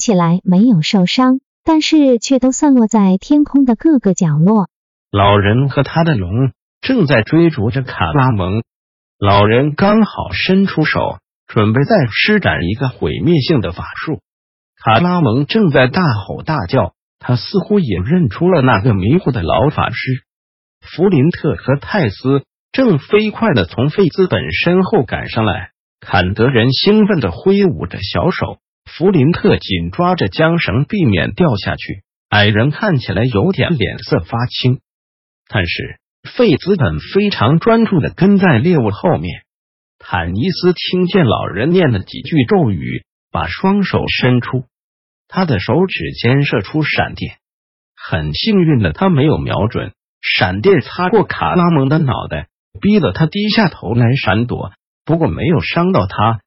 起来没有受伤，但是却都散落在天空的各个角落。老人和他的龙正在追逐着卡拉蒙，老人刚好伸出手，准备再施展一个毁灭性的法术。卡拉蒙正在大吼大叫，他似乎也认出了那个迷糊的老法师。弗林特和泰斯正飞快的从费兹本身后赶上来，坎德人兴奋的挥舞着小手。弗林特紧抓着缰绳，避免掉下去。矮人看起来有点脸色发青，但是费兹本非常专注的跟在猎物后面。坦尼斯听见老人念了几句咒语，把双手伸出，他的手指尖射出闪电。很幸运的，他没有瞄准，闪电擦过卡拉蒙的脑袋，逼得他低下头来闪躲，不过没有伤到他。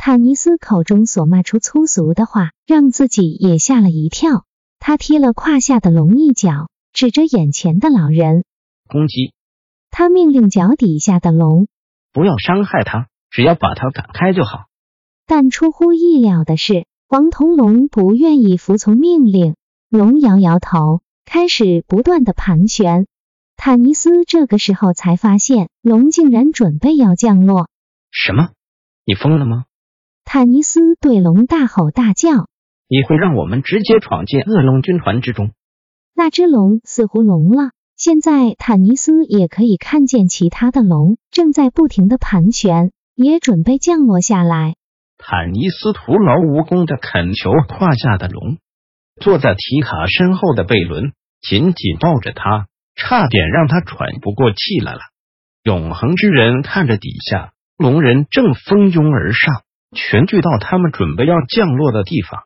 坦尼斯口中所骂出粗俗的话，让自己也吓了一跳。他踢了胯下的龙一脚，指着眼前的老人攻击。他命令脚底下的龙不要伤害他，只要把他赶开就好。但出乎意料的是，黄铜龙不愿意服从命令。龙摇摇头，开始不断的盘旋。坦尼斯这个时候才发现，龙竟然准备要降落。什么？你疯了吗？坦尼斯对龙大吼大叫：“你会让我们直接闯进恶龙军团之中？”那只龙似乎聋了。现在坦尼斯也可以看见其他的龙正在不停的盘旋，也准备降落下来。坦尼斯徒劳无功的恳求胯下的龙。坐在提卡身后的贝伦紧紧抱着他，差点让他喘不过气来了。永恒之人看着底下龙人正蜂拥而上。全聚到他们准备要降落的地方，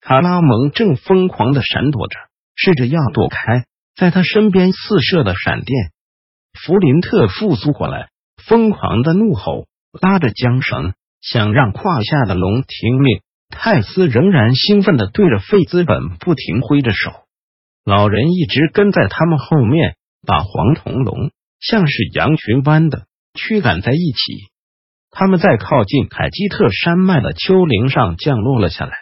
卡拉蒙正疯狂的闪躲着，试着要躲开在他身边四射的闪电。弗林特复苏过来，疯狂的怒吼，拉着缰绳，想让胯下的龙听命。泰斯仍然兴奋的对着费兹本不停挥着手，老人一直跟在他们后面，把黄铜龙像是羊群般的驱赶在一起。他们在靠近凯基特山脉的丘陵上降落了下来。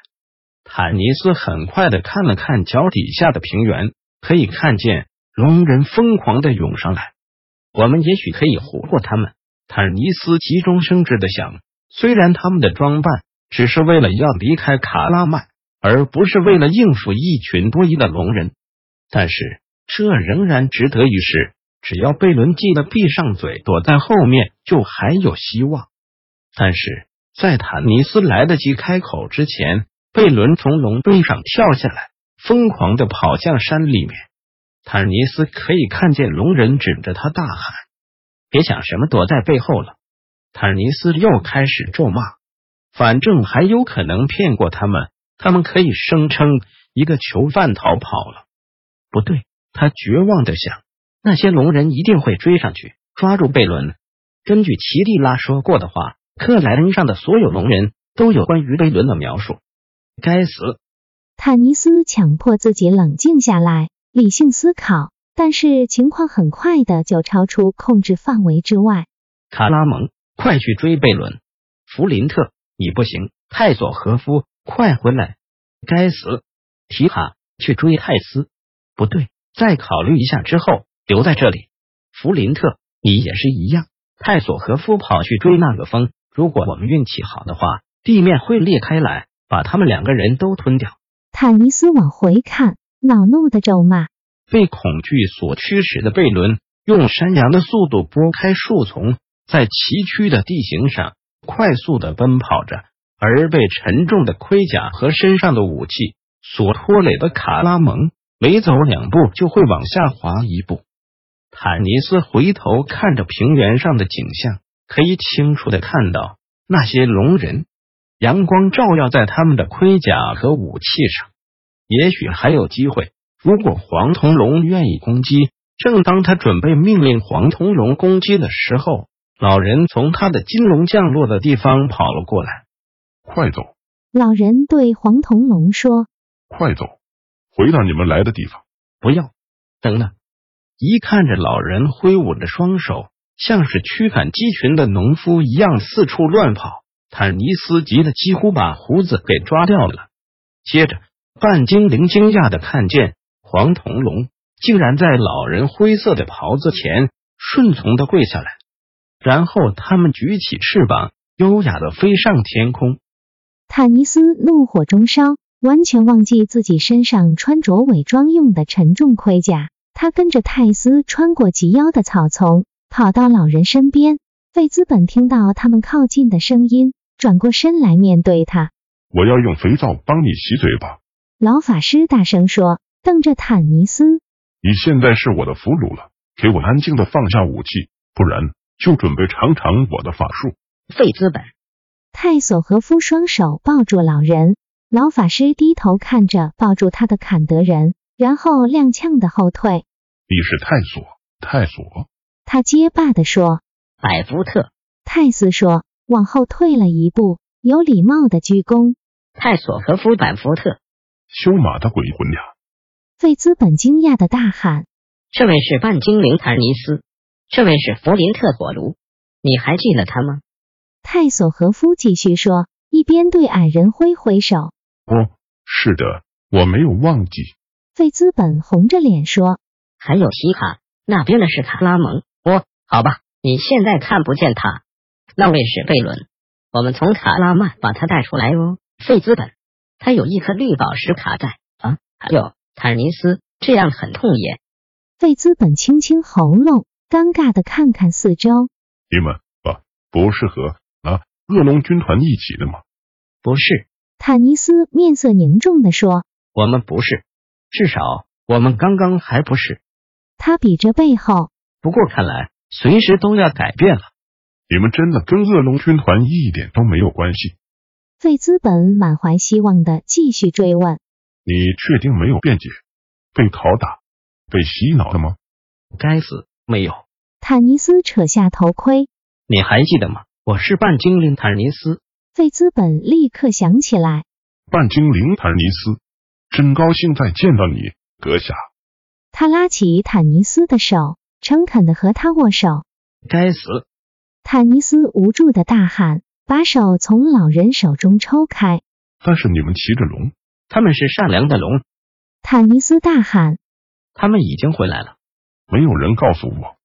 坦尼斯很快的看了看脚底下的平原，可以看见龙人疯狂的涌上来。我们也许可以活过他们。坦尼斯急中生智的想，虽然他们的装扮只是为了要离开卡拉曼，而不是为了应付一群多疑的龙人，但是这仍然值得一试。只要贝伦记得闭上嘴，躲在后面，就还有希望。但是在坦尼斯来得及开口之前，贝伦从龙背上跳下来，疯狂的跑向山里面。坦尼斯可以看见龙人指着他大喊：“别想什么躲在背后了！”坦尼斯又开始咒骂：“反正还有可能骗过他们，他们可以声称一个囚犯逃跑了。不对，他绝望的想，那些龙人一定会追上去抓住贝伦。根据奇蒂拉说过的话。”克莱恩上的所有龙人都有关于贝伦的描述。该死！坦尼斯强迫自己冷静下来，理性思考，但是情况很快的就超出控制范围之外。卡拉蒙，快去追贝伦！弗林特，你不行！泰索和夫，快回来！该死！提卡，去追泰斯！不对，再考虑一下之后留在这里。弗林特，你也是一样。泰索和夫跑去追那个风。如果我们运气好的话，地面会裂开来，把他们两个人都吞掉。坦尼斯往回看，恼怒的咒骂。被恐惧所驱使的贝伦，用山羊的速度拨开树丛，在崎岖的地形上快速的奔跑着。而被沉重的盔甲和身上的武器所拖累的卡拉蒙，每走两步就会往下滑一步。坦尼斯回头看着平原上的景象。可以清楚的看到那些龙人阳光照耀在他们的盔甲和武器上，也许还有机会。如果黄铜龙愿意攻击，正当他准备命令黄铜龙攻击的时候，老人从他的金龙降落的地方跑了过来。快走！老人对黄铜龙说：“快走，回到你们来的地方。”不要，等等！一看着老人挥舞着双手，像是驱赶鸡群的农夫一样四处乱跑，坦尼斯急得几乎把胡子给抓掉了。接着，半精灵惊讶的看见黄铜龙竟然在老人灰色的袍子前顺从的跪下来，然后他们举起翅膀，优雅的飞上天空。坦尼斯怒火中烧，完全忘记自己身上穿着伪装用的沉重盔甲。他跟着泰斯穿过及腰的草丛，跑到老人身边。费兹本听到他们靠近的声音，转过身来面对他：“我要用肥皂帮你洗嘴巴。”老法师大声说，瞪着坦尼斯：“你现在是我的俘虏了，给我安静的放下武器，不然就准备尝尝我的法术。”费兹本。泰索和夫双手抱住老人，老法师低头看着抱住他的坎德人，然后踉跄的后退。你是泰索，泰索。他结巴的说。百福特。泰斯说，往后退了一步，有礼貌的鞠躬。泰索和夫百福特。修马的鬼魂呀！费兹本惊讶的大喊。这位是半精灵坦尼斯，这位是弗林特火炉，你还记得他吗？泰索和夫继续说，一边对矮人挥挥手。哦，是的，我没有忘记。费兹本红着脸说。还有提卡，那边的是卡拉蒙。哦，好吧，你现在看不见他。那位是贝伦，我们从卡拉曼把他带出来哦。费兹本，他有一颗绿宝石卡在啊。还有坦尼斯，这样很痛也。费兹本清清喉咙，尴尬的看看四周。你们不不是和。啊，恶龙军团一起的吗？不是，坦尼斯面色凝重的说：“我们不是，至少我们刚刚还不是。”他比着背后。不过看来随时都要改变了。你们真的跟恶龙军团一点都没有关系？费兹本满怀希望的继续追问：“你确定没有辩解？被拷打、被洗脑了吗？”该死，没有。坦尼斯扯下头盔：“你还记得吗？”我是半精灵坦尼斯，费兹本立刻想起来。半精灵坦尼斯，真高兴再见到你，阁下。他拉起坦尼斯的手，诚恳的和他握手。该死！坦尼斯无助的大喊，把手从老人手中抽开。但是你们骑着龙，他们是善良的龙。坦尼斯大喊。他们已经回来了。没有人告诉我。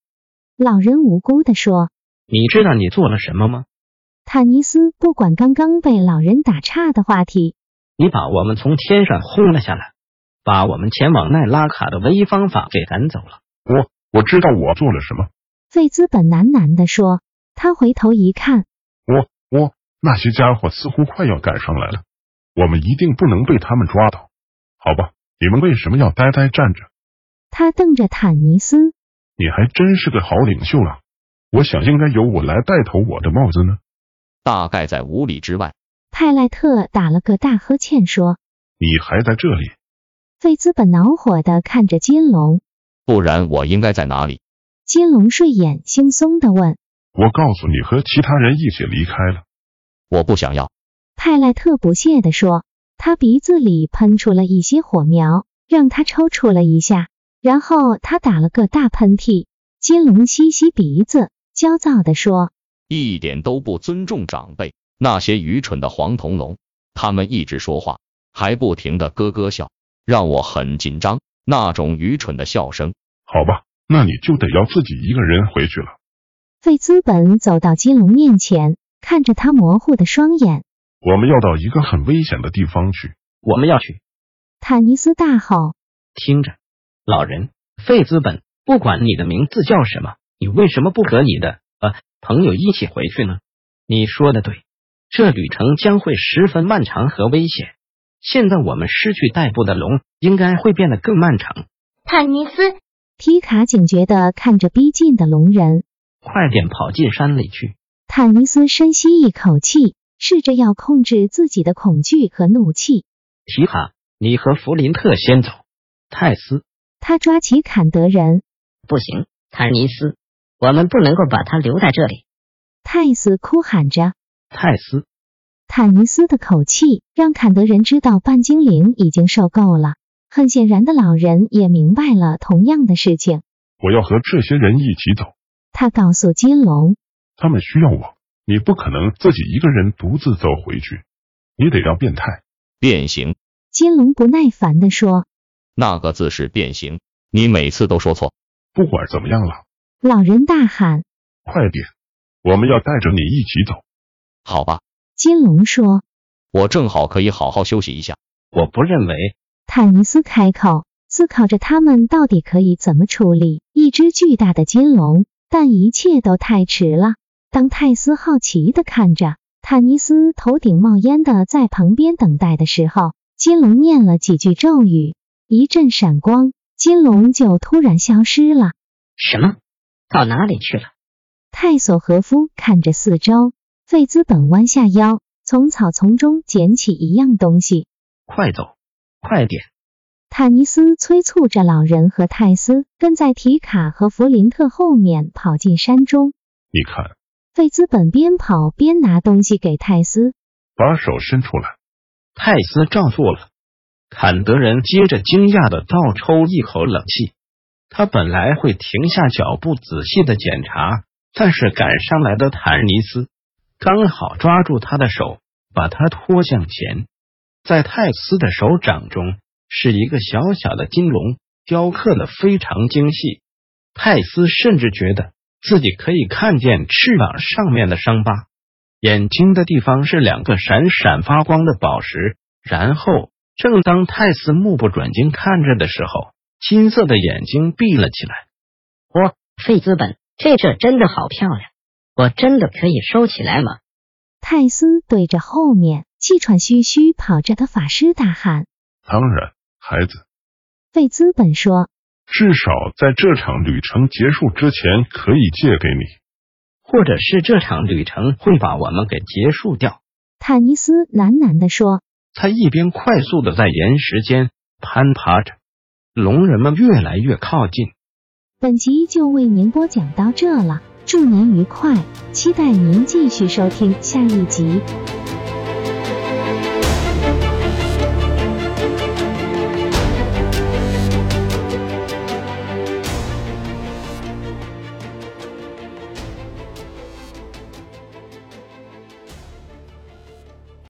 老人无辜的说。你知道你做了什么吗？坦尼斯不管刚刚被老人打岔的话题。你把我们从天上轰了下来，把我们前往奈拉卡的唯一方法给赶走了。我我知道我做了什么。费兹本喃喃地说。他回头一看，我我那些家伙似乎快要赶上来了，我们一定不能被他们抓到。好吧，你们为什么要呆呆站着？他瞪着坦尼斯。你还真是个好领袖啊。我想应该由我来带头我的帽子呢。大概在五里之外。泰莱特打了个大呵欠，说：“你还在这里？”费兹本恼火的看着金龙。不然我应该在哪里？金龙睡眼惺忪的问：“我告诉你，和其他人一起离开了。”我不想要。泰莱特不屑的说，他鼻子里喷出了一些火苗，让他抽搐了一下，然后他打了个大喷嚏。金龙吸吸鼻子。焦躁地说：“一点都不尊重长辈，那些愚蠢的黄铜龙，他们一直说话，还不停的咯咯笑，让我很紧张。那种愚蠢的笑声。好吧，那你就得要自己一个人回去了。”费兹本走到金龙面前，看着他模糊的双眼：“我们要到一个很危险的地方去。我们要去！”坦尼斯大吼：“听着，老人，费兹本，不管你的名字叫什么。”你为什么不和你的呃朋友一起回去呢？你说的对，这旅程将会十分漫长和危险。现在我们失去代步的龙，应该会变得更漫长。坦尼斯，皮卡警觉的看着逼近的龙人，快点跑进山里去。坦尼斯深吸一口气，试着要控制自己的恐惧和怒气。皮卡，你和弗林特先走。泰斯，他抓起坎德人。不行，坦尼斯，我们不能够把他留在这里。泰斯哭喊着。泰斯，坦尼斯的口气让坎德人知道半精灵已经受够了。很显然的，老人也明白了同样的事情。我要和这些人一起走。他告诉金龙，他们需要我，你不可能自己一个人独自走回去，你得让变态变形。金龙不耐烦地说：“那个字是变形，你每次都说错。不管怎么样了，老人大喊：“快点，我们要带着你一起走。”好吧，金龙说：“我正好可以好好休息一下。”我不认为。坦尼斯开口，思考着他们到底可以怎么处理一只巨大的金龙，但一切都太迟了。当泰斯好奇的看着坦尼斯头顶冒烟的在旁边等待的时候，金龙念了几句咒语，一阵闪光，金龙就突然消失了。什么？到哪里去了？泰索和夫看着四周。费兹本弯下腰，从草丛中捡起一样东西。快走，快点！坦尼斯催促着老人和泰斯，跟在提卡和弗林特后面跑进山中。你看，费兹本边跑边拿东西给泰斯，把手伸出来。泰斯照做了。坎德人接着惊讶的倒抽一口冷气。他本来会停下脚步仔细的检查，但是赶上来的坦尼斯。刚好抓住他的手，把他拖向前。在泰斯的手掌中是一个小小的金龙，雕刻的非常精细。泰斯甚至觉得自己可以看见翅膀上面的伤疤，眼睛的地方是两个闪闪发光的宝石。然后，正当泰斯目不转睛看着的时候，金色的眼睛闭了起来。哇，费兹本，这这真的好漂亮。我真的可以收起来吗？泰斯对着后面气喘吁吁跑着的法师大喊：“当然，孩子。”费兹本说：“至少在这场旅程结束之前，可以借给你，或者是这场旅程会把我们给结束掉。”坦尼斯喃喃地说。他一边快速的在岩石间攀爬着，龙人们越来越靠近。本集就为您播讲到这了。祝您愉快，期待您继续收听下一集。